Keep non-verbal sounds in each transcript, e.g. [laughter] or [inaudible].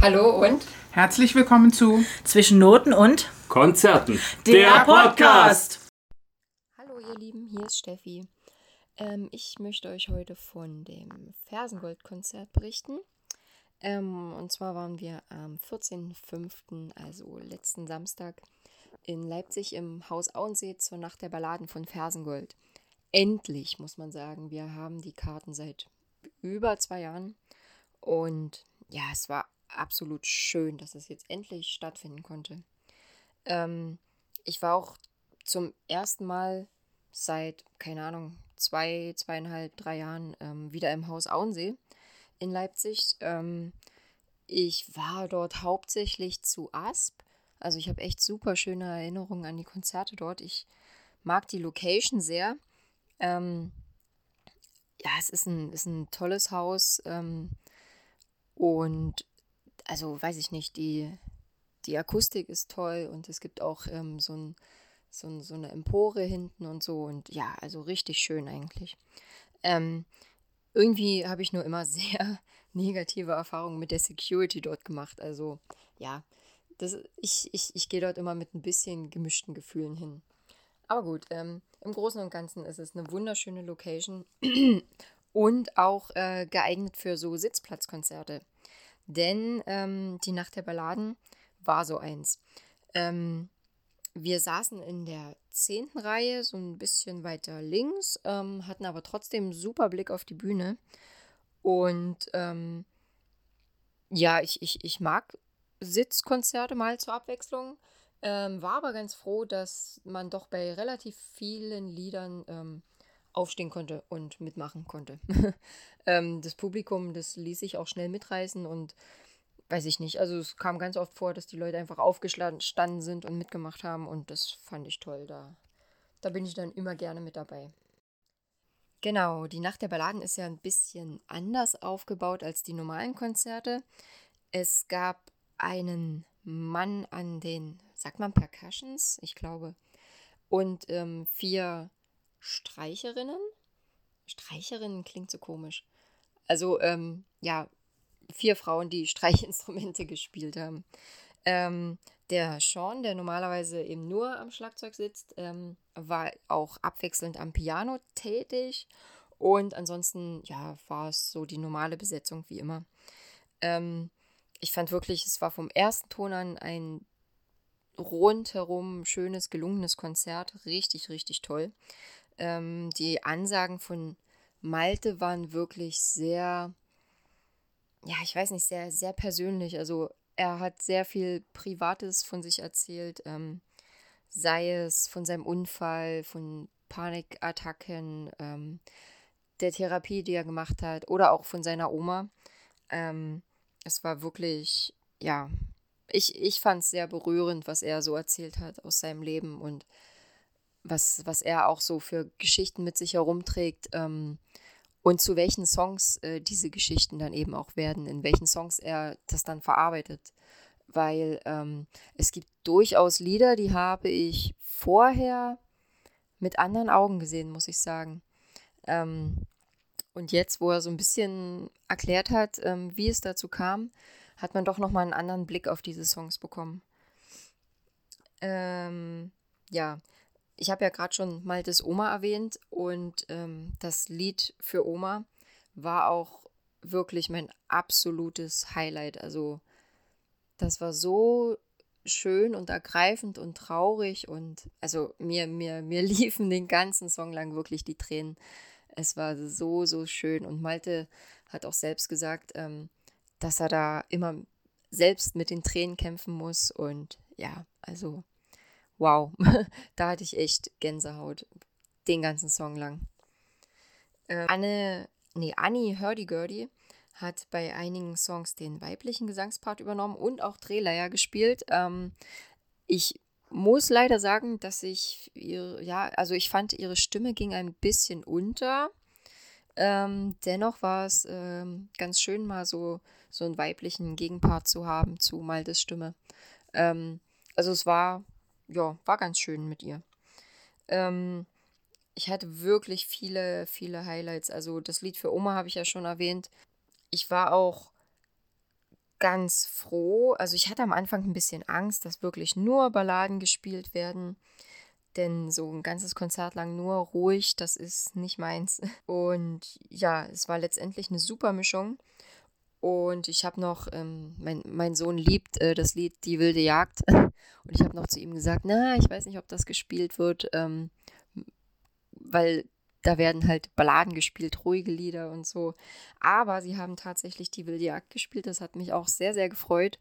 Hallo und Herzlich willkommen zu Zwischen Noten und Konzerten. der Podcast. Hallo ihr Lieben, hier ist Steffi. Ähm, ich möchte euch heute von dem Fersengold-Konzert berichten. Ähm, und zwar waren wir am 14.05., also letzten Samstag, in Leipzig im Haus Auensee zur Nacht der Balladen von Fersengold. Endlich, muss man sagen. Wir haben die Karten seit über zwei Jahren. Und ja, es war absolut schön, dass es jetzt endlich stattfinden konnte. Ähm, ich war auch zum ersten Mal seit, keine Ahnung, zwei, zweieinhalb, drei Jahren ähm, wieder im Haus Auensee in Leipzig. Ähm, ich war dort hauptsächlich zu Asp. Also ich habe echt super schöne Erinnerungen an die Konzerte dort. Ich mag die Location sehr. Ähm, ja, es ist ein, ist ein tolles Haus. Ähm, und also weiß ich nicht, die, die Akustik ist toll und es gibt auch ähm, so, ein, so, ein, so eine Empore hinten und so. Und ja, also richtig schön eigentlich. Ähm, irgendwie habe ich nur immer [laughs] sehr negative Erfahrungen mit der Security dort gemacht. Also ja, das, ich, ich, ich gehe dort immer mit ein bisschen gemischten Gefühlen hin. Aber gut, ähm, im Großen und Ganzen ist es eine wunderschöne Location [clears throat] und auch äh, geeignet für so Sitzplatzkonzerte. Denn ähm, die Nacht der Balladen war so eins. Ähm, wir saßen in der zehnten Reihe, so ein bisschen weiter links, ähm, hatten aber trotzdem einen super Blick auf die Bühne. Und ähm, ja, ich, ich, ich mag Sitzkonzerte mal zur Abwechslung. Ähm, war aber ganz froh, dass man doch bei relativ vielen Liedern ähm, aufstehen konnte und mitmachen konnte. [laughs] ähm, das Publikum, das ließ sich auch schnell mitreißen und weiß ich nicht. Also es kam ganz oft vor, dass die Leute einfach aufgestanden sind und mitgemacht haben und das fand ich toll. Da, da bin ich dann immer gerne mit dabei. Genau, die Nacht der Balladen ist ja ein bisschen anders aufgebaut als die normalen Konzerte. Es gab einen Mann an den, sagt man Percussions, ich glaube, und ähm, vier Streicherinnen. Streicherinnen klingt so komisch. Also, ähm, ja, vier Frauen, die [laughs] Streichinstrumente gespielt haben. Ähm, der Sean, der normalerweise eben nur am Schlagzeug sitzt, ähm, war auch abwechselnd am Piano tätig. Und ansonsten, ja, war es so die normale Besetzung wie immer. Ähm, ich fand wirklich, es war vom ersten Ton an ein rundherum schönes, gelungenes Konzert. Richtig, richtig toll. Ähm, die Ansagen von Malte waren wirklich sehr, ja, ich weiß nicht, sehr, sehr persönlich. Also er hat sehr viel Privates von sich erzählt, ähm, sei es von seinem Unfall, von Panikattacken, ähm, der Therapie, die er gemacht hat, oder auch von seiner Oma. Ähm, es war wirklich, ja, ich, ich fand es sehr berührend, was er so erzählt hat aus seinem Leben und was, was er auch so für Geschichten mit sich herumträgt ähm, und zu welchen Songs äh, diese Geschichten dann eben auch werden, in welchen Songs er das dann verarbeitet. Weil ähm, es gibt durchaus Lieder, die habe ich vorher mit anderen Augen gesehen, muss ich sagen. Ähm, und jetzt, wo er so ein bisschen erklärt hat, ähm, wie es dazu kam, hat man doch nochmal einen anderen Blick auf diese Songs bekommen. Ähm, ja, ich habe ja gerade schon Maltes Oma erwähnt und ähm, das Lied für Oma war auch wirklich mein absolutes Highlight. Also das war so schön und ergreifend und traurig und also mir, mir, mir [laughs] liefen den ganzen Song lang wirklich die Tränen. Es war so, so schön und Malte hat auch selbst gesagt, ähm, dass er da immer selbst mit den Tränen kämpfen muss und ja, also wow, [laughs] da hatte ich echt Gänsehaut den ganzen Song lang. Äh, Anne, nee, Annie Hurdy-Gurdy hat bei einigen Songs den weiblichen Gesangspart übernommen und auch Drehleier gespielt. Ähm, ich muss leider sagen, dass ich ihre, ja, also ich fand, ihre Stimme ging ein bisschen unter. Ähm, dennoch war es ähm, ganz schön, mal so, so einen weiblichen Gegenpart zu haben zu Maltes Stimme. Ähm, also es war ja, war ganz schön mit ihr. Ähm, ich hatte wirklich viele, viele Highlights. Also das Lied für Oma habe ich ja schon erwähnt. Ich war auch ganz froh. Also ich hatte am Anfang ein bisschen Angst, dass wirklich nur Balladen gespielt werden. Denn so ein ganzes Konzert lang nur ruhig, das ist nicht meins. [laughs] Und ja, es war letztendlich eine super Mischung. Und ich habe noch, ähm, mein, mein Sohn liebt äh, das Lied Die wilde Jagd. [laughs] Und ich habe noch zu ihm gesagt, na, ich weiß nicht, ob das gespielt wird, ähm, weil da werden halt Balladen gespielt, ruhige Lieder und so. Aber sie haben tatsächlich die wilde Jagd gespielt. Das hat mich auch sehr, sehr gefreut.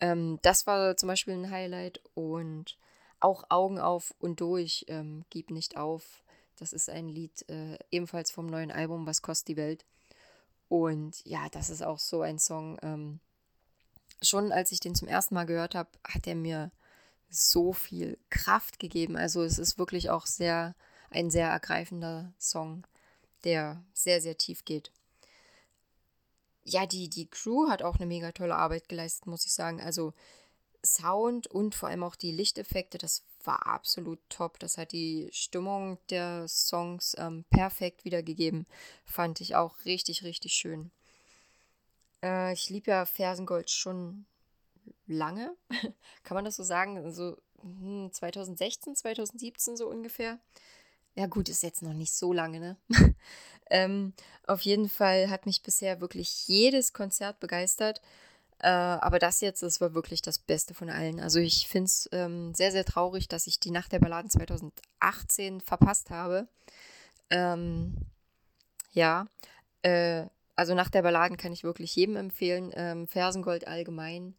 Ähm, das war zum Beispiel ein Highlight. Und auch Augen auf und durch, ähm, Gib nicht auf. Das ist ein Lied äh, ebenfalls vom neuen Album Was kostet die Welt. Und ja, das ist auch so ein Song. Ähm, schon als ich den zum ersten Mal gehört habe, hat er mir so viel Kraft gegeben. Also es ist wirklich auch sehr ein sehr ergreifender Song, der sehr, sehr tief geht. Ja, die, die Crew hat auch eine mega tolle Arbeit geleistet, muss ich sagen. Also Sound und vor allem auch die Lichteffekte, das war absolut top. Das hat die Stimmung der Songs ähm, perfekt wiedergegeben. Fand ich auch richtig, richtig schön. Äh, ich liebe ja Fersengold schon lange. [laughs] Kann man das so sagen? 2016, hm, 2017 so ungefähr. Ja, gut, ist jetzt noch nicht so lange, ne? [laughs] ähm, auf jeden Fall hat mich bisher wirklich jedes Konzert begeistert. Äh, aber das jetzt, das war wirklich das Beste von allen. Also ich finde es ähm, sehr, sehr traurig, dass ich die Nacht der Balladen 2018 verpasst habe. Ähm, ja, äh, also Nacht der Balladen kann ich wirklich jedem empfehlen. Ähm, Fersengold allgemein.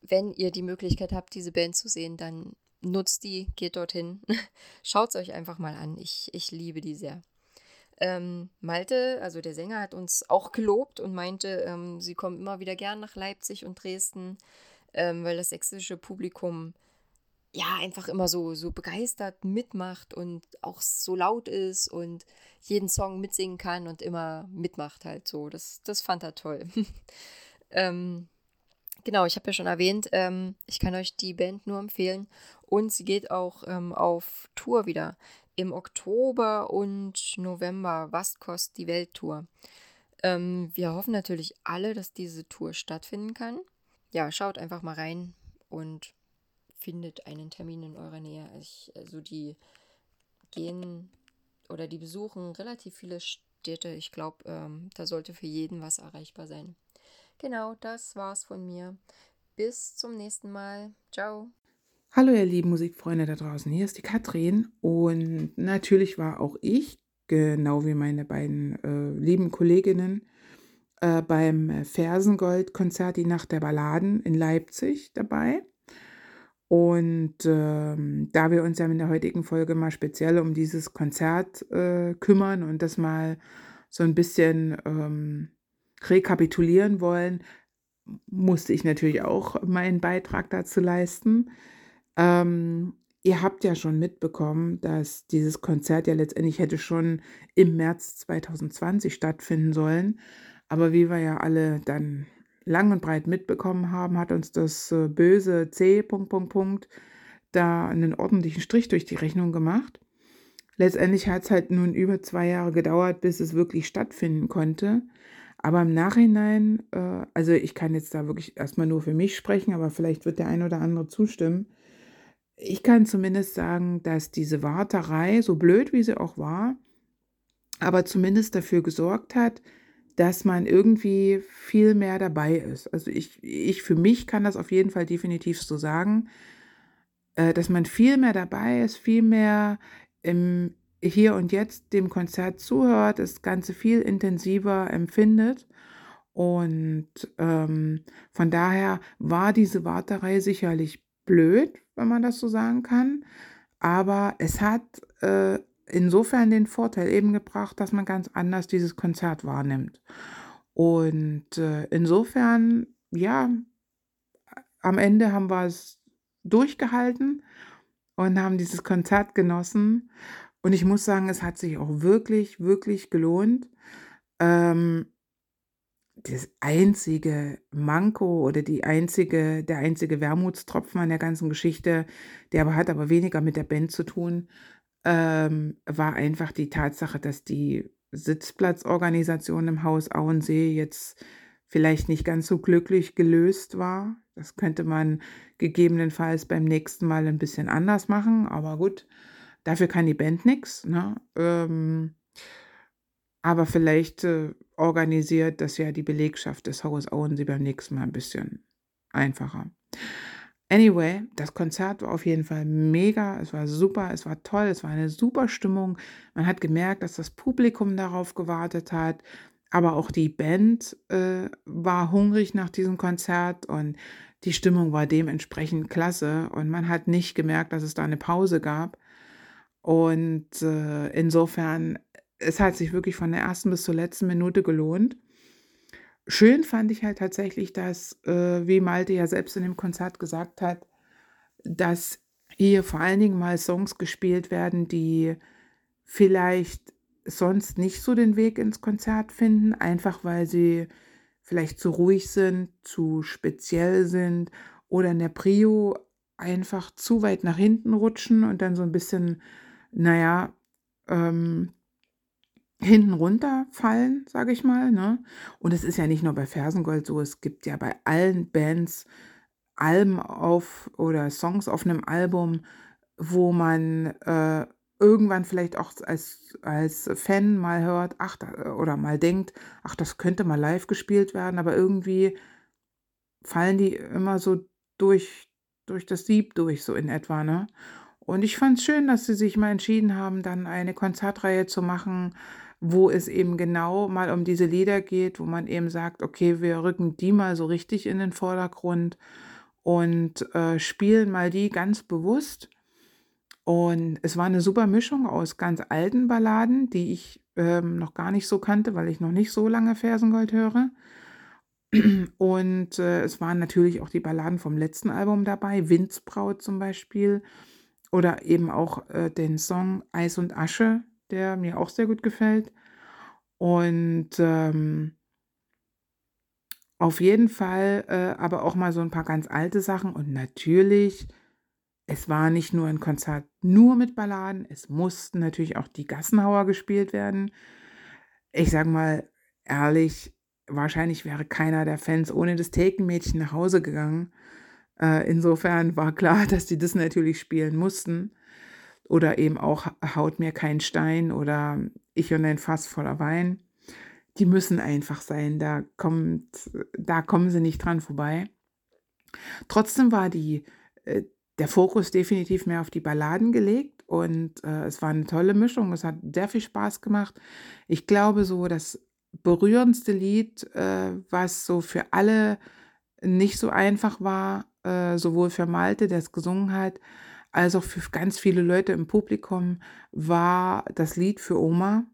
Wenn ihr die Möglichkeit habt, diese Band zu sehen, dann nutzt die, geht dorthin. [laughs] Schaut es euch einfach mal an. Ich, ich liebe die sehr. Ähm, Malte, also der Sänger, hat uns auch gelobt und meinte, ähm, sie kommen immer wieder gern nach Leipzig und Dresden, ähm, weil das sächsische Publikum ja einfach immer so, so begeistert mitmacht und auch so laut ist und jeden Song mitsingen kann und immer mitmacht halt so. Das, das fand er toll. [laughs] ähm, genau, ich habe ja schon erwähnt, ähm, ich kann euch die Band nur empfehlen und sie geht auch ähm, auf Tour wieder im Oktober und November. Was kostet die Welttour? Ähm, wir hoffen natürlich alle, dass diese Tour stattfinden kann. Ja, schaut einfach mal rein und findet einen Termin in eurer Nähe. Ich, also die gehen oder die besuchen relativ viele Städte. Ich glaube, ähm, da sollte für jeden was erreichbar sein. Genau, das war's von mir. Bis zum nächsten Mal. Ciao. Hallo ihr lieben Musikfreunde da draußen, hier ist die Katrin und natürlich war auch ich, genau wie meine beiden äh, lieben Kolleginnen, äh, beim Fersengold-Konzert Die Nacht der Balladen in Leipzig dabei. Und ähm, da wir uns ja in der heutigen Folge mal speziell um dieses Konzert äh, kümmern und das mal so ein bisschen ähm, rekapitulieren wollen, musste ich natürlich auch meinen Beitrag dazu leisten. Ähm, ihr habt ja schon mitbekommen, dass dieses Konzert ja letztendlich hätte schon im März 2020 stattfinden sollen. Aber wie wir ja alle dann lang und breit mitbekommen haben, hat uns das äh, böse C. Punkt, Punkt, Punkt, da einen ordentlichen Strich durch die Rechnung gemacht. Letztendlich hat es halt nun über zwei Jahre gedauert, bis es wirklich stattfinden konnte. Aber im Nachhinein, äh, also ich kann jetzt da wirklich erstmal nur für mich sprechen, aber vielleicht wird der ein oder andere zustimmen. Ich kann zumindest sagen, dass diese Warterei, so blöd wie sie auch war, aber zumindest dafür gesorgt hat, dass man irgendwie viel mehr dabei ist. Also ich, ich für mich kann das auf jeden Fall definitiv so sagen, äh, dass man viel mehr dabei ist, viel mehr im Hier und Jetzt dem Konzert zuhört, das Ganze viel intensiver empfindet. Und ähm, von daher war diese Warterei sicherlich blöd, wenn man das so sagen kann. Aber es hat äh, insofern den Vorteil eben gebracht, dass man ganz anders dieses Konzert wahrnimmt. Und äh, insofern, ja, am Ende haben wir es durchgehalten und haben dieses Konzert genossen. Und ich muss sagen, es hat sich auch wirklich, wirklich gelohnt. Ähm, das einzige Manko oder die einzige, der einzige Wermutstropfen an der ganzen Geschichte, der aber hat aber weniger mit der Band zu tun, ähm, war einfach die Tatsache, dass die Sitzplatzorganisation im Haus Auensee jetzt vielleicht nicht ganz so glücklich gelöst war. Das könnte man gegebenenfalls beim nächsten Mal ein bisschen anders machen, aber gut, dafür kann die Band nichts. Ne? Ähm, aber vielleicht äh, organisiert das ja die Belegschaft des Hauses Owen sie beim nächsten Mal ein bisschen einfacher. Anyway, das Konzert war auf jeden Fall mega, es war super, es war toll, es war eine super Stimmung. Man hat gemerkt, dass das Publikum darauf gewartet hat, aber auch die Band äh, war hungrig nach diesem Konzert und die Stimmung war dementsprechend klasse und man hat nicht gemerkt, dass es da eine Pause gab. Und äh, insofern, es hat sich wirklich von der ersten bis zur letzten Minute gelohnt. Schön fand ich halt tatsächlich, dass, äh, wie Malte ja selbst in dem Konzert gesagt hat, dass hier vor allen Dingen mal Songs gespielt werden, die vielleicht sonst nicht so den Weg ins Konzert finden, einfach weil sie vielleicht zu ruhig sind, zu speziell sind oder in der Prio einfach zu weit nach hinten rutschen und dann so ein bisschen, naja, ähm, hinten runterfallen, sage ich mal. Ne? Und es ist ja nicht nur bei Fersengold so, es gibt ja bei allen Bands Alben auf oder Songs auf einem Album, wo man äh, irgendwann vielleicht auch als, als Fan mal hört, ach, oder mal denkt, ach, das könnte mal live gespielt werden, aber irgendwie fallen die immer so durch, durch das Sieb durch, so in etwa, ne? Und ich fand es schön, dass sie sich mal entschieden haben, dann eine Konzertreihe zu machen, wo es eben genau mal um diese Lieder geht, wo man eben sagt, okay, wir rücken die mal so richtig in den Vordergrund und äh, spielen mal die ganz bewusst. Und es war eine super Mischung aus ganz alten Balladen, die ich ähm, noch gar nicht so kannte, weil ich noch nicht so lange Fersengold höre. Und äh, es waren natürlich auch die Balladen vom letzten Album dabei, Windsbraut zum Beispiel. Oder eben auch äh, den Song Eis und Asche, der mir auch sehr gut gefällt. Und ähm, auf jeden Fall äh, aber auch mal so ein paar ganz alte Sachen. Und natürlich, es war nicht nur ein Konzert nur mit Balladen, es mussten natürlich auch die Gassenhauer gespielt werden. Ich sage mal ehrlich, wahrscheinlich wäre keiner der Fans ohne das Thekenmädchen nach Hause gegangen. Äh, insofern war klar, [laughs] dass die das natürlich spielen mussten. Oder eben auch Haut mir kein Stein oder Ich und ein Fass voller Wein. Die müssen einfach sein, da, kommt, da kommen sie nicht dran vorbei. Trotzdem war die, äh, der Fokus definitiv mehr auf die Balladen gelegt und äh, es war eine tolle Mischung. Es hat sehr viel Spaß gemacht. Ich glaube, so das berührendste Lied, äh, was so für alle nicht so einfach war, äh, sowohl für Malte, der es gesungen hat, als auch für ganz viele Leute im Publikum war das Lied für Oma.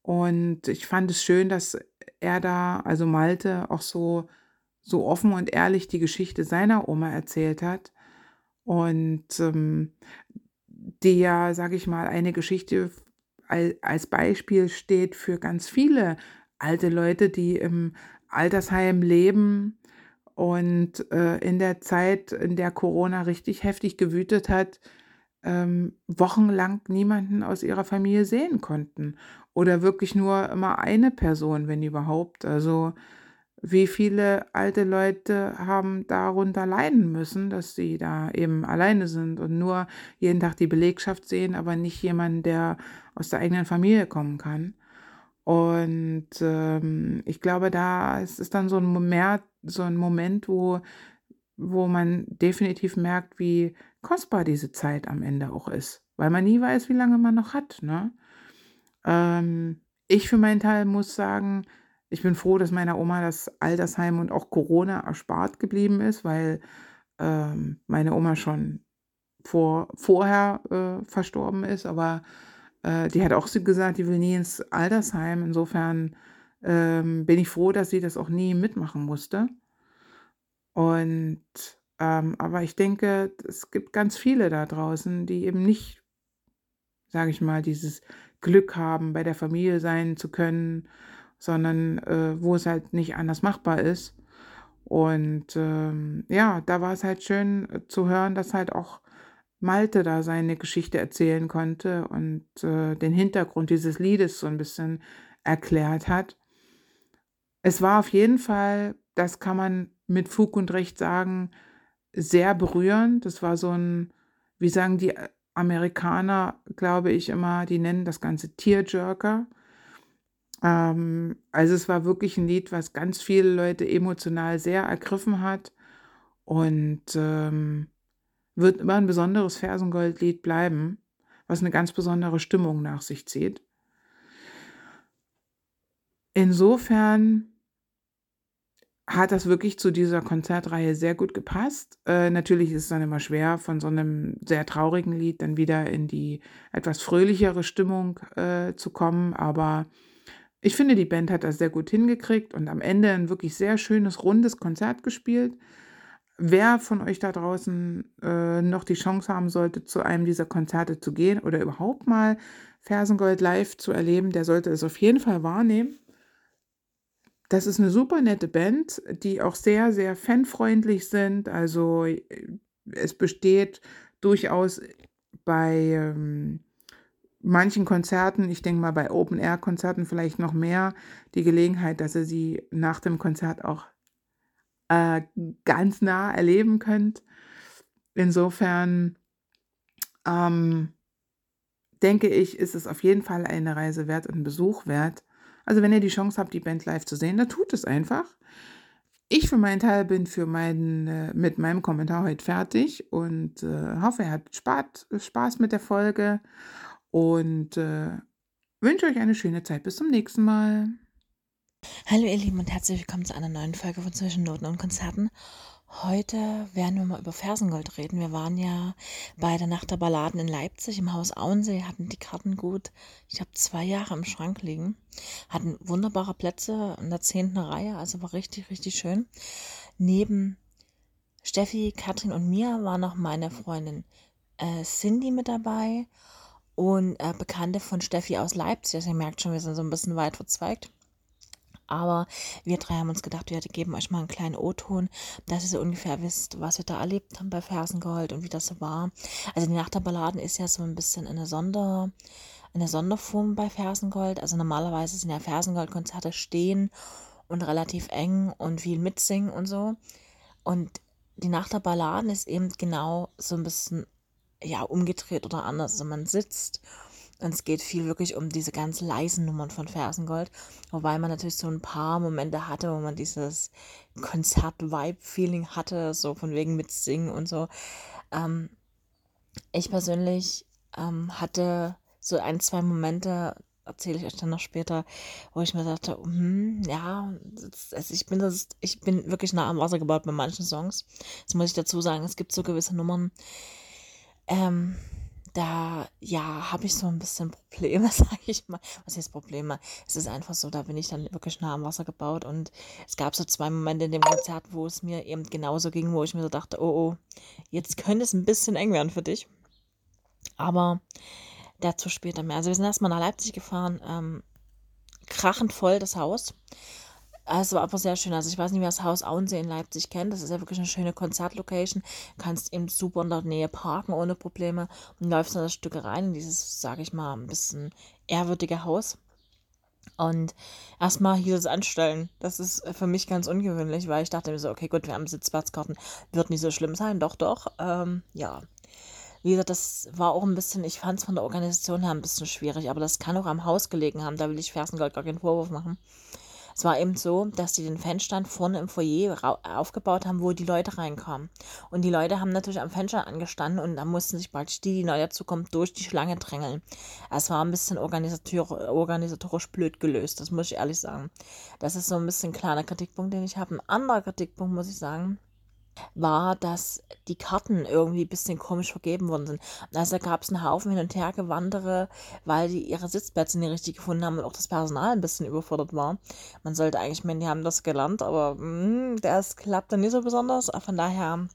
Und ich fand es schön, dass er da, also Malte, auch so, so offen und ehrlich die Geschichte seiner Oma erzählt hat. Und ähm, die ja, sage ich mal, eine Geschichte als Beispiel steht für ganz viele alte Leute, die im Altersheim leben und äh, in der Zeit, in der Corona richtig heftig gewütet hat, ähm, wochenlang niemanden aus ihrer Familie sehen konnten. Oder wirklich nur immer eine Person, wenn überhaupt. Also wie viele alte Leute haben darunter leiden müssen, dass sie da eben alleine sind und nur jeden Tag die Belegschaft sehen, aber nicht jemanden, der aus der eigenen Familie kommen kann. Und ähm, ich glaube, da ist es dann so ein Moment, so ein Moment, wo, wo man definitiv merkt, wie kostbar diese Zeit am Ende auch ist, weil man nie weiß, wie lange man noch hat. Ne? Ähm, ich für meinen Teil muss sagen, ich bin froh, dass meiner Oma das Altersheim und auch Corona erspart geblieben ist, weil ähm, meine Oma schon vor, vorher äh, verstorben ist, aber äh, die hat auch gesagt, die will nie ins Altersheim. Insofern ähm, bin ich froh, dass sie das auch nie mitmachen musste. Und ähm, aber ich denke, es gibt ganz viele da draußen, die eben nicht, sage ich mal, dieses Glück haben, bei der Familie sein zu können, sondern äh, wo es halt nicht anders machbar ist. Und ähm, ja, da war es halt schön äh, zu hören, dass halt auch Malte da seine Geschichte erzählen konnte und äh, den Hintergrund dieses Liedes so ein bisschen erklärt hat. es war auf jeden Fall, das kann man mit Fug und Recht sagen, sehr berührend. Das war so ein, wie sagen die Amerikaner, glaube ich immer, die nennen das Ganze Tearjerker. Ähm, also es war wirklich ein Lied, was ganz viele Leute emotional sehr ergriffen hat und ähm, wird immer ein besonderes Fersengoldlied bleiben, was eine ganz besondere Stimmung nach sich zieht. Insofern hat das wirklich zu dieser Konzertreihe sehr gut gepasst. Äh, natürlich ist es dann immer schwer, von so einem sehr traurigen Lied dann wieder in die etwas fröhlichere Stimmung äh, zu kommen, aber ich finde, die Band hat das sehr gut hingekriegt und am Ende ein wirklich sehr schönes, rundes Konzert gespielt. Wer von euch da draußen äh, noch die Chance haben sollte, zu einem dieser Konzerte zu gehen oder überhaupt mal Fersengold live zu erleben, der sollte es auf jeden Fall wahrnehmen. Das ist eine super nette Band, die auch sehr, sehr fanfreundlich sind. Also äh, es besteht durchaus bei ähm, manchen Konzerten, ich denke mal bei Open-Air-Konzerten vielleicht noch mehr, die Gelegenheit, dass ihr sie nach dem Konzert auch äh, ganz nah erleben könnt. Insofern ähm, denke ich, ist es auf jeden Fall eine Reise wert und ein Besuch wert. Also wenn ihr die Chance habt, die Band live zu sehen, dann tut es einfach. Ich für meinen Teil bin für meinen, äh, mit meinem Kommentar heute fertig und äh, hoffe, ihr habt Spaß, Spaß mit der Folge und äh, wünsche euch eine schöne Zeit. Bis zum nächsten Mal. Hallo ihr Lieben und herzlich willkommen zu einer neuen Folge von Zwischennoten und Konzerten. Heute werden wir mal über Fersengold reden. Wir waren ja bei der Nacht der Balladen in Leipzig im Haus Auensee, hatten die Karten gut, ich habe zwei Jahre im Schrank liegen, hatten wunderbare Plätze in der zehnten Reihe, also war richtig, richtig schön. Neben Steffi, Katrin und mir war noch meine Freundin äh, Cindy mit dabei und äh, Bekannte von Steffi aus Leipzig. Also ihr merkt schon, wir sind so ein bisschen weit verzweigt. Aber wir drei haben uns gedacht, wir geben euch mal einen kleinen O-Ton, dass ihr so ungefähr wisst, was wir da erlebt haben bei Fersengold und wie das so war. Also die Nacht der Balladen ist ja so ein bisschen eine Sonder, eine Sonderform bei Fersengold. Also normalerweise sind ja Fersengold-Konzerte stehen und relativ eng und viel mitsingen und so. Und die Nacht der Balladen ist eben genau so ein bisschen ja umgedreht oder anders. Also man sitzt und es geht viel wirklich um diese ganz leisen Nummern von Fersengold. Wobei man natürlich so ein paar Momente hatte, wo man dieses Konzert-Vibe-Feeling hatte, so von wegen mitsingen und so. Ähm, ich persönlich ähm, hatte so ein, zwei Momente, erzähle ich euch dann noch später, wo ich mir dachte, hm, ja, also ich bin das, ich bin wirklich nah am Wasser gebaut bei manchen Songs. Das muss ich dazu sagen. Es gibt so gewisse Nummern, ähm, da, ja, habe ich so ein bisschen Probleme, [laughs] sage ich mal. Was heißt Probleme? Es ist einfach so, da bin ich dann wirklich nah am Wasser gebaut und es gab so zwei Momente in dem Konzert, wo es mir eben genauso ging, wo ich mir so dachte, oh, oh, jetzt könnte es ein bisschen eng werden für dich. Aber dazu später mehr. Also wir sind erstmal nach Leipzig gefahren, ähm, krachend voll das Haus. Es war aber sehr schön. Also ich weiß nicht, wer das Haus Auensee in Leipzig kennt. Das ist ja wirklich eine schöne Konzertlocation. Kannst eben super in der Nähe parken ohne Probleme und läufst in das Stück rein in dieses, sage ich mal, ein bisschen ehrwürdige Haus. Und erstmal hier das anstellen. Das ist für mich ganz ungewöhnlich, weil ich dachte mir so, okay, gut, wir haben Sitzplatzkarten, wird nicht so schlimm sein. Doch, doch. Ähm, ja. Wie gesagt, das war auch ein bisschen, ich fand es von der Organisation her ein bisschen schwierig, aber das kann auch am Haus gelegen haben. Da will ich Fersengold gar keinen Vorwurf machen. Es war eben so, dass die den Fanstand vorne im Foyer aufgebaut haben, wo die Leute reinkamen. Und die Leute haben natürlich am Fenster angestanden und da mussten sich praktisch die, die neu dazukommen, durch die Schlange drängeln. Es war ein bisschen organisator organisatorisch blöd gelöst, das muss ich ehrlich sagen. Das ist so ein bisschen ein kleiner Kritikpunkt, den ich habe. Ein anderer Kritikpunkt, muss ich sagen, war, dass die Karten irgendwie ein bisschen komisch vergeben worden sind. Also gab es einen Haufen hin und her gewandere, weil die ihre Sitzplätze nicht richtig gefunden haben und auch das Personal ein bisschen überfordert war. Man sollte eigentlich meinen, die haben das gelernt, aber mh, hm, das klappte nicht so besonders. Von daher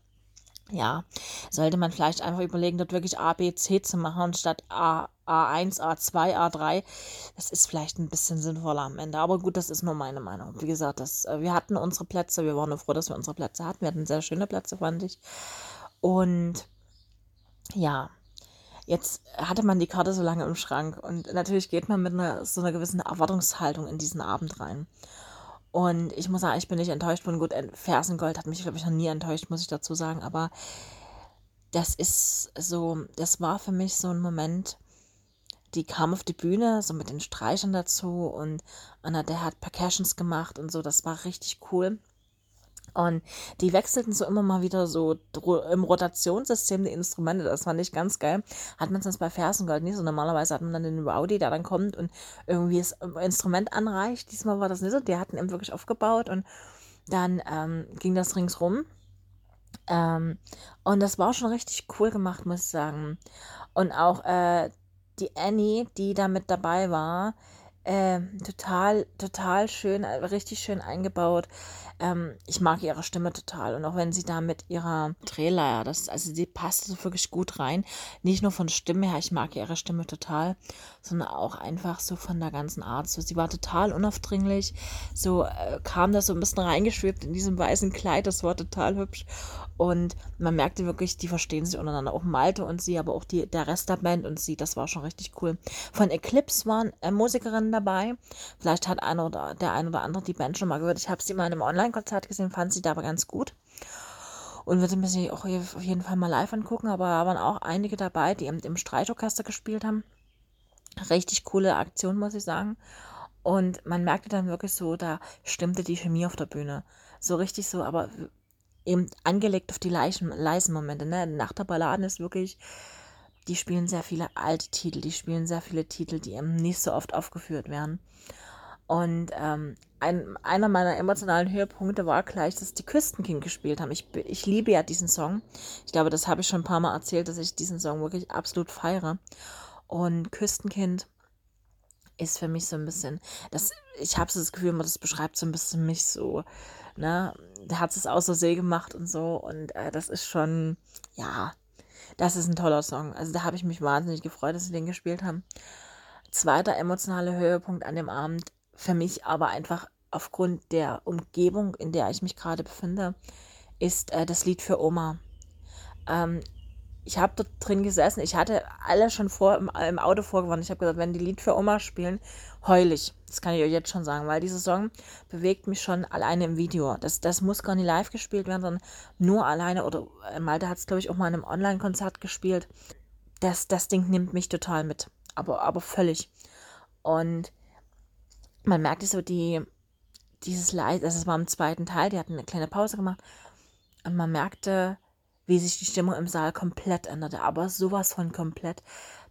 ja, sollte man vielleicht einfach überlegen, dort wirklich A, B, C zu machen, statt A, A1, A2, A3. Das ist vielleicht ein bisschen sinnvoller am Ende. Aber gut, das ist nur meine Meinung. Wie gesagt, das, äh, wir hatten unsere Plätze. Wir waren nur froh, dass wir unsere Plätze hatten. Wir hatten sehr schöne Plätze, fand ich. Und ja, jetzt hatte man die Karte so lange im Schrank. Und natürlich geht man mit einer, so einer gewissen Erwartungshaltung in diesen Abend rein. Und ich muss sagen, ich bin nicht enttäuscht von gut. Fersengold hat mich, glaube ich, noch nie enttäuscht, muss ich dazu sagen. Aber das ist so, das war für mich so ein Moment, die kam auf die Bühne, so mit den Streichern dazu und Anna, der hat Percussions gemacht und so, das war richtig cool. Und die wechselten so immer mal wieder so im Rotationssystem die Instrumente. Das fand ich ganz geil. Hat man sonst bei Fersengold nicht so. Normalerweise hat man dann den Rowdy, der dann kommt und irgendwie das Instrument anreicht. Diesmal war das nicht so. Die hatten eben wirklich aufgebaut und dann ähm, ging das ringsrum. Ähm, und das war schon richtig cool gemacht, muss ich sagen. Und auch äh, die Annie, die da mit dabei war, äh, total, total schön, äh, richtig schön eingebaut. Ähm, ich mag ihre Stimme total. Und auch wenn sie da mit ihrer Drehleier, das, also sie passt so wirklich gut rein. Nicht nur von Stimme her, ich mag ihre Stimme total, sondern auch einfach so von der ganzen Art. So, sie war total unaufdringlich. So äh, kam das so ein bisschen reingeschwebt in diesem weißen Kleid. Das war total hübsch. Und man merkte wirklich, die verstehen sich untereinander. Auch Malte und sie, aber auch die, der Rest der Band und sie, das war schon richtig cool. Von Eclipse waren äh, Musikerinnen dabei. Vielleicht hat einer oder der ein oder andere die Band schon mal gehört. Ich habe sie mal in einem Online-Konzert gesehen, fand sie da aber ganz gut. Und würde mir sie auch auf jeden Fall mal live angucken. Aber da waren auch einige dabei, die im, im Streitorchester gespielt haben. Richtig coole Aktion, muss ich sagen. Und man merkte dann wirklich so, da stimmte die Chemie auf der Bühne. So richtig so, aber eben angelegt auf die leisen, leisen Momente. Ne? Nach der Balladen ist wirklich, die spielen sehr viele alte Titel, die spielen sehr viele Titel, die eben nicht so oft aufgeführt werden. Und ähm, ein, einer meiner emotionalen Höhepunkte war gleich, dass die Küstenkind gespielt haben. Ich, ich liebe ja diesen Song. Ich glaube, das habe ich schon ein paar Mal erzählt, dass ich diesen Song wirklich absolut feiere. Und Küstenkind ist für mich so ein bisschen, das, ich habe so das Gefühl, man das beschreibt so ein bisschen mich so, ne, der hat es aus der See gemacht und so und äh, das ist schon, ja, das ist ein toller Song. Also da habe ich mich wahnsinnig gefreut, dass sie den gespielt haben. Zweiter emotionaler Höhepunkt an dem Abend, für mich aber einfach aufgrund der Umgebung, in der ich mich gerade befinde, ist äh, das Lied für Oma. Ähm, ich habe dort drin gesessen. Ich hatte alle schon vor im, im Auto vorgewarnt. Ich habe gesagt, wenn die Lied für Oma spielen, heul ich. Das kann ich euch jetzt schon sagen, weil dieser Song bewegt mich schon alleine im Video. Das, das muss gar nicht live gespielt werden, sondern nur alleine. Oder äh, Malte hat es, glaube ich, auch mal in einem Online-Konzert gespielt. Das, das Ding nimmt mich total mit. Aber, aber völlig. Und man merkte so die, dieses Leid, also es war im zweiten Teil, die hatten eine kleine Pause gemacht. Und man merkte, wie sich die Stimmung im Saal komplett änderte, aber sowas von komplett.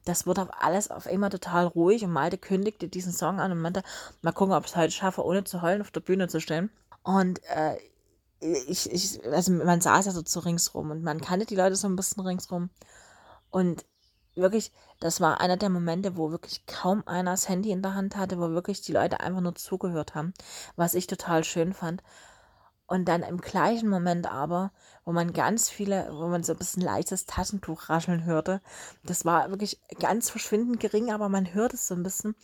Das wurde auf alles auf einmal total ruhig und Malte kündigte diesen Song an und meinte, mal gucken, ob ich es heute schaffe, ohne zu heulen auf der Bühne zu stehen. Und äh, ich, ich, also man saß ja so zu ringsrum und man kannte die Leute so ein bisschen ringsrum. Und wirklich, das war einer der Momente, wo wirklich kaum einer das Handy in der Hand hatte, wo wirklich die Leute einfach nur zugehört haben, was ich total schön fand. Und dann im gleichen Moment aber, wo man ganz viele, wo man so ein bisschen leichtes Taschentuch rascheln hörte. Das war wirklich ganz verschwindend gering, aber man hört es so ein bisschen.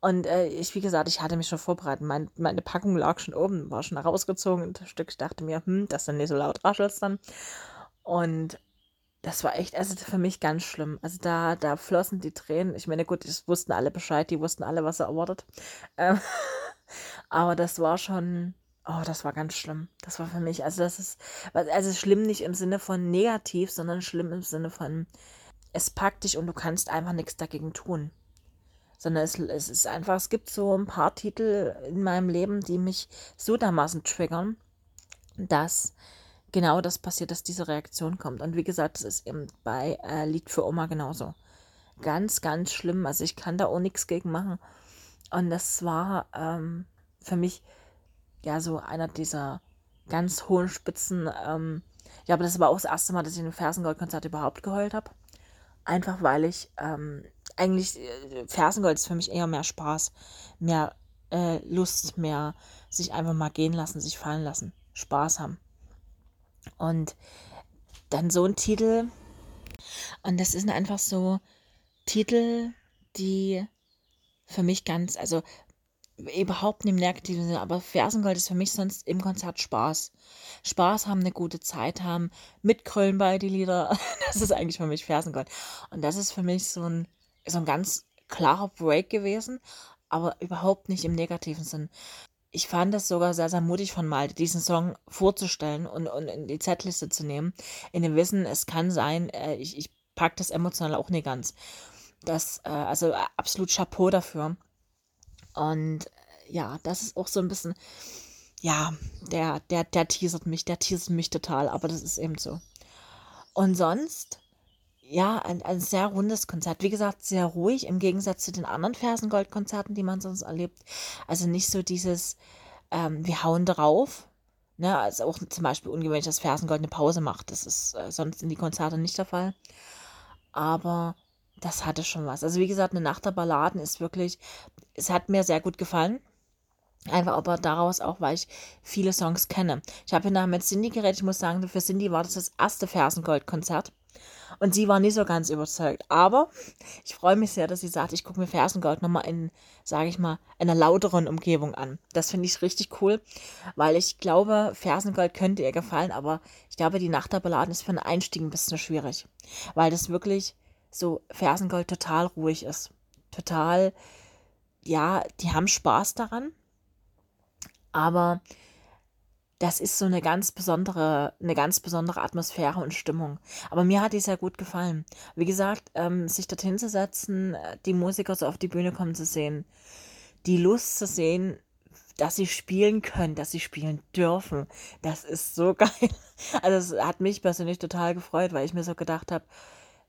Und äh, ich, wie gesagt, ich hatte mich schon vorbereitet. Mein, meine Packung lag schon oben, war schon rausgezogen. Und ein Stück ich dachte mir, hm, dass dann nicht so laut raschelt dann. Und das war echt, also für mich ganz schlimm. Also da, da flossen die Tränen. Ich meine, gut, es wussten alle Bescheid, die wussten alle, was er erwartet. Ähm, [laughs] aber das war schon Oh, das war ganz schlimm. Das war für mich, also das ist, also schlimm nicht im Sinne von negativ, sondern schlimm im Sinne von, es packt dich und du kannst einfach nichts dagegen tun. Sondern es, es ist einfach, es gibt so ein paar Titel in meinem Leben, die mich so dermaßen triggern, dass genau das passiert, dass diese Reaktion kommt. Und wie gesagt, das ist eben bei äh, Lied für Oma genauso. Ganz, ganz schlimm. Also ich kann da auch nichts gegen machen. Und das war ähm, für mich ja so einer dieser ganz hohen Spitzen. Ähm, ja, aber das war auch das erste Mal, dass ich ein Fersengold-Konzert überhaupt geheult habe. Einfach weil ich ähm, eigentlich, äh, Fersengold ist für mich eher mehr Spaß, mehr äh, Lust, mehr sich einfach mal gehen lassen, sich fallen lassen, Spaß haben. Und dann so ein Titel. Und das sind einfach so Titel, die für mich ganz, also überhaupt nicht im negativen Sinne, aber Fersengold ist für mich sonst im Konzert Spaß. Spaß haben, eine gute Zeit haben, mitkröllen bei die Lieder. [laughs] Das ist eigentlich für mich Fersengold. Und das ist für mich so ein, so ein ganz klarer Break gewesen, aber überhaupt nicht im negativen Sinn. ich fand es sogar sehr, sehr mutig von Malte, diesen Song vorzustellen und, und in die Z-Liste zu nehmen, in dem Wissen, es kann sein, äh, ich, ich packe das emotional auch nicht ganz. Das, äh, also absolut Chapeau dafür. Und äh, ja, das ist auch so ein bisschen, ja, der, der, der teasert mich, der teasert mich total, aber das ist eben so. Und sonst, ja, ein, ein sehr rundes Konzert. Wie gesagt, sehr ruhig im Gegensatz zu den anderen Fersengold-Konzerten, die man sonst erlebt. Also nicht so dieses, ähm, wir hauen drauf. Ne, also auch zum Beispiel ungewöhnlich, dass Fersengold eine Pause macht. Das ist äh, sonst in die Konzerte nicht der Fall. Aber das hatte schon was. Also wie gesagt, eine Nacht der Balladen ist wirklich, es hat mir sehr gut gefallen. Einfach aber daraus auch, weil ich viele Songs kenne. Ich habe nachher mit Cindy geredet. Ich muss sagen, für Cindy war das das erste Fersengold-Konzert. Und sie war nicht so ganz überzeugt. Aber ich freue mich sehr, dass sie sagt, ich gucke mir Fersengold nochmal in, sage ich mal, einer lauteren Umgebung an. Das finde ich richtig cool, weil ich glaube, Fersengold könnte ihr gefallen, aber ich glaube, die Nacht der Balladen ist für einen Einstieg ein bisschen schwierig. Weil das wirklich so Fersengold total ruhig ist. Total, ja, die haben Spaß daran aber das ist so eine ganz besondere, eine ganz besondere Atmosphäre und Stimmung. Aber mir hat die sehr gut gefallen. Wie gesagt, ähm, sich dorthin zu setzen, äh, die Musiker so auf die Bühne kommen zu sehen, die Lust zu sehen, dass sie spielen können, dass sie spielen dürfen, das ist so [laughs] geil. Also es hat mich persönlich total gefreut, weil ich mir so gedacht habe,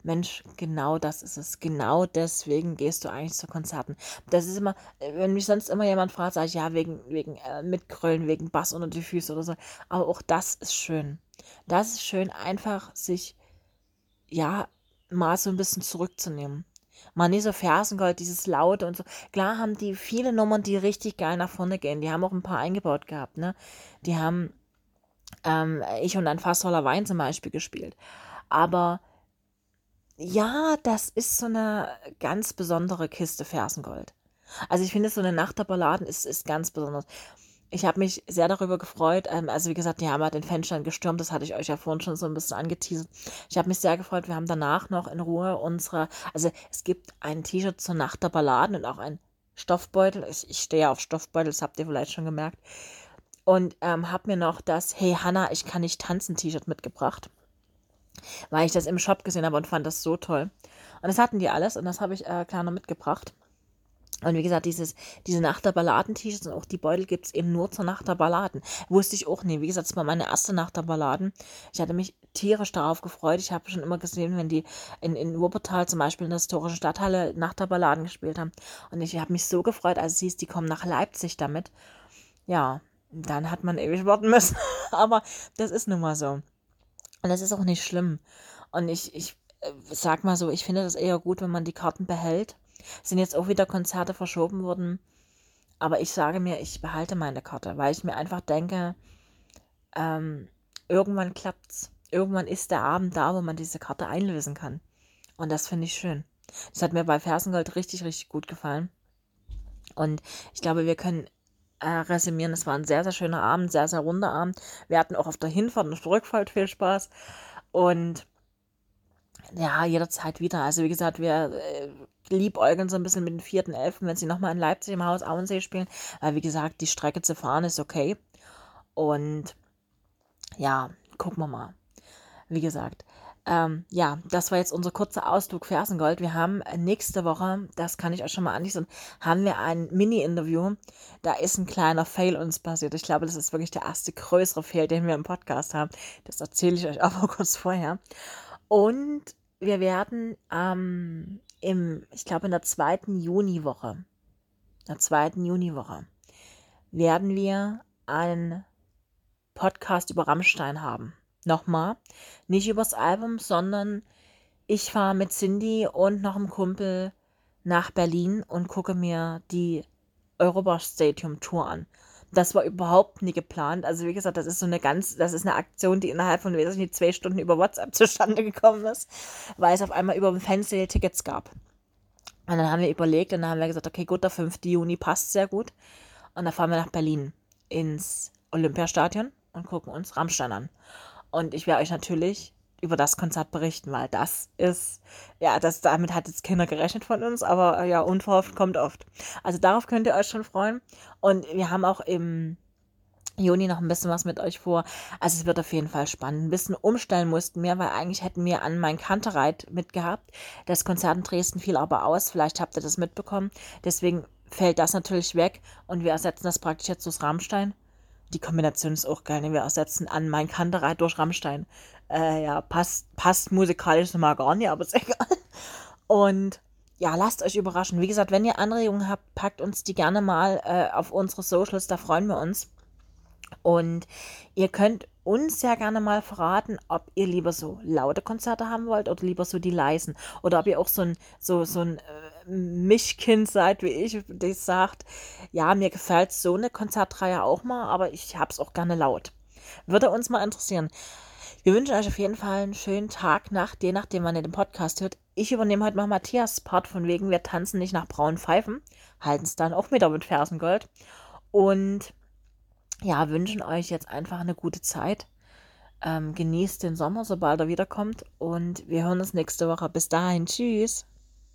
Mensch, genau das ist es. Genau deswegen gehst du eigentlich zu Konzerten. Das ist immer, wenn mich sonst immer jemand fragt, sage ich ja, wegen, wegen äh, Mitgrölen, wegen Bass unter die Füße oder so. Aber auch das ist schön. Das ist schön, einfach sich, ja, mal so ein bisschen zurückzunehmen. Mal nicht so Fersengold, dieses Laute und so. Klar haben die viele Nummern, die richtig geil nach vorne gehen. Die haben auch ein paar eingebaut gehabt, ne? Die haben ähm, Ich und ein Fass voller Wein zum Beispiel gespielt. Aber ja, das ist so eine ganz besondere Kiste Fersengold. Also ich finde, so eine Nacht der Balladen ist, ist ganz besonders. Ich habe mich sehr darüber gefreut. Ähm, also wie gesagt, die haben halt den Fanstein gestürmt. Das hatte ich euch ja vorhin schon so ein bisschen angeteasert. Ich habe mich sehr gefreut. Wir haben danach noch in Ruhe unsere... Also es gibt ein T-Shirt zur Nacht der Balladen und auch ein Stoffbeutel. Ich, ich stehe auf Stoffbeutel, das habt ihr vielleicht schon gemerkt. Und ähm, habe mir noch das Hey Hanna, ich kann nicht tanzen T-Shirt mitgebracht weil ich das im Shop gesehen habe und fand das so toll. Und das hatten die alles und das habe ich äh, klar noch mitgebracht. Und wie gesagt, dieses, diese Nacht der Balladen-T-Shirts und auch die Beutel gibt es eben nur zur Nacht der Balladen. Wusste ich auch nie. Wie gesagt, das war meine erste Nacht der Balladen. Ich hatte mich tierisch darauf gefreut. Ich habe schon immer gesehen, wenn die in, in Wuppertal zum Beispiel in der historischen Stadthalle Nacht der Balladen gespielt haben. Und ich habe mich so gefreut, als es hieß, die kommen nach Leipzig damit. Ja, dann hat man ewig warten müssen. [laughs] Aber das ist nun mal so. Und das ist auch nicht schlimm. Und ich, ich äh, sag mal so, ich finde das eher gut, wenn man die Karten behält. Es sind jetzt auch wieder Konzerte verschoben worden. Aber ich sage mir, ich behalte meine Karte, weil ich mir einfach denke, ähm, irgendwann klappt's. Irgendwann ist der Abend da, wo man diese Karte einlösen kann. Und das finde ich schön. Das hat mir bei Fersengold richtig, richtig gut gefallen. Und ich glaube, wir können äh, resümieren. Es war ein sehr, sehr schöner Abend, sehr, sehr runder Abend. Wir hatten auch auf der Hinfahrt und Rückfahrt viel Spaß. Und ja, jederzeit wieder. Also wie gesagt, wir äh, liebäugeln so ein bisschen mit den vierten Elfen, wenn sie nochmal in Leipzig im Haus Auensee spielen. Weil wie gesagt, die Strecke zu fahren ist okay. Und ja, gucken wir mal. Wie gesagt, ähm, ja, das war jetzt unser kurzer Ausflug Fersengold. Wir haben nächste Woche, das kann ich euch schon mal anteasern, haben wir ein Mini-Interview. Da ist ein kleiner Fail uns passiert. Ich glaube, das ist wirklich der erste größere Fail, den wir im Podcast haben. Das erzähle ich euch aber [laughs] kurz vorher. Und wir werden ähm, im, ich glaube, in der zweiten Juniwoche, der zweiten Juniwoche, werden wir einen Podcast über Rammstein haben. Nochmal, nicht übers Album, sondern ich fahre mit Cindy und noch einem Kumpel nach Berlin und gucke mir die Eurobach Stadium Tour an. Das war überhaupt nie geplant. Also wie gesagt, das ist so eine ganz, das ist eine Aktion, die innerhalb von weiß nicht, zwei Stunden über WhatsApp [laughs] zustande gekommen ist, weil es auf einmal über Fansale Tickets gab. Und dann haben wir überlegt und dann haben wir gesagt, okay, gut, der 5. Juni passt sehr gut. Und dann fahren wir nach Berlin ins Olympiastadion und gucken uns Rammstein an. Und ich werde euch natürlich über das Konzert berichten, weil das ist, ja, das, damit hat jetzt keiner gerechnet von uns, aber ja, unverhofft kommt oft. Also darauf könnt ihr euch schon freuen. Und wir haben auch im Juni noch ein bisschen was mit euch vor. Also es wird auf jeden Fall spannend. Ein bisschen umstellen mussten wir, weil eigentlich hätten wir an mein Kantereit mitgehabt. Das Konzert in Dresden fiel aber aus. Vielleicht habt ihr das mitbekommen. Deswegen fällt das natürlich weg und wir ersetzen das praktisch jetzt durch Rammstein. Die Kombination ist auch geil. Ne? Wir ersetzen an mein Kantereit durch Rammstein. Äh, ja, passt, passt musikalisch mal gar nicht, aber ist [laughs] egal. Und ja, lasst euch überraschen. Wie gesagt, wenn ihr Anregungen habt, packt uns die gerne mal äh, auf unsere Socials, da freuen wir uns. Und ihr könnt uns ja gerne mal verraten, ob ihr lieber so laute Konzerte haben wollt oder lieber so die leisen. Oder ob ihr auch so ein, so, so ein äh, Mischkind seid, wie ich, das sagt, ja, mir gefällt so eine Konzertreihe auch mal, aber ich hab's auch gerne laut. Würde uns mal interessieren. Wir wünschen euch auf jeden Fall einen schönen Tag, Nacht, je nachdem, wann ihr den Podcast hört. Ich übernehme heute mal Matthias Part von wegen, wir tanzen nicht nach braunen Pfeifen. Halten es dann auch wieder mit Fersengold. Und ja, wünschen euch jetzt einfach eine gute Zeit. Ähm, genießt den Sommer, sobald er wiederkommt. Und wir hören uns nächste Woche. Bis dahin. Tschüss.